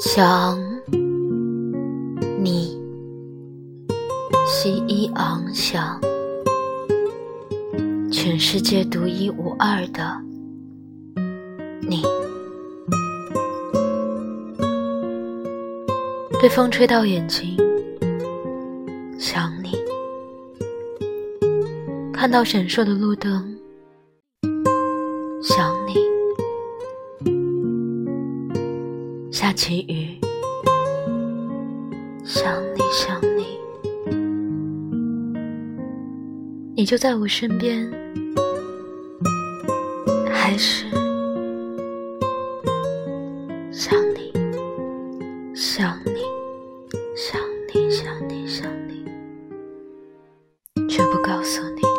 想你，西一昂想，全世界独一无二的你。被风吹到眼睛，想你；看到闪烁的路灯，下起雨，想你想你，你就在我身边，还是想你，想你。想你，想你，想你，却不告诉你。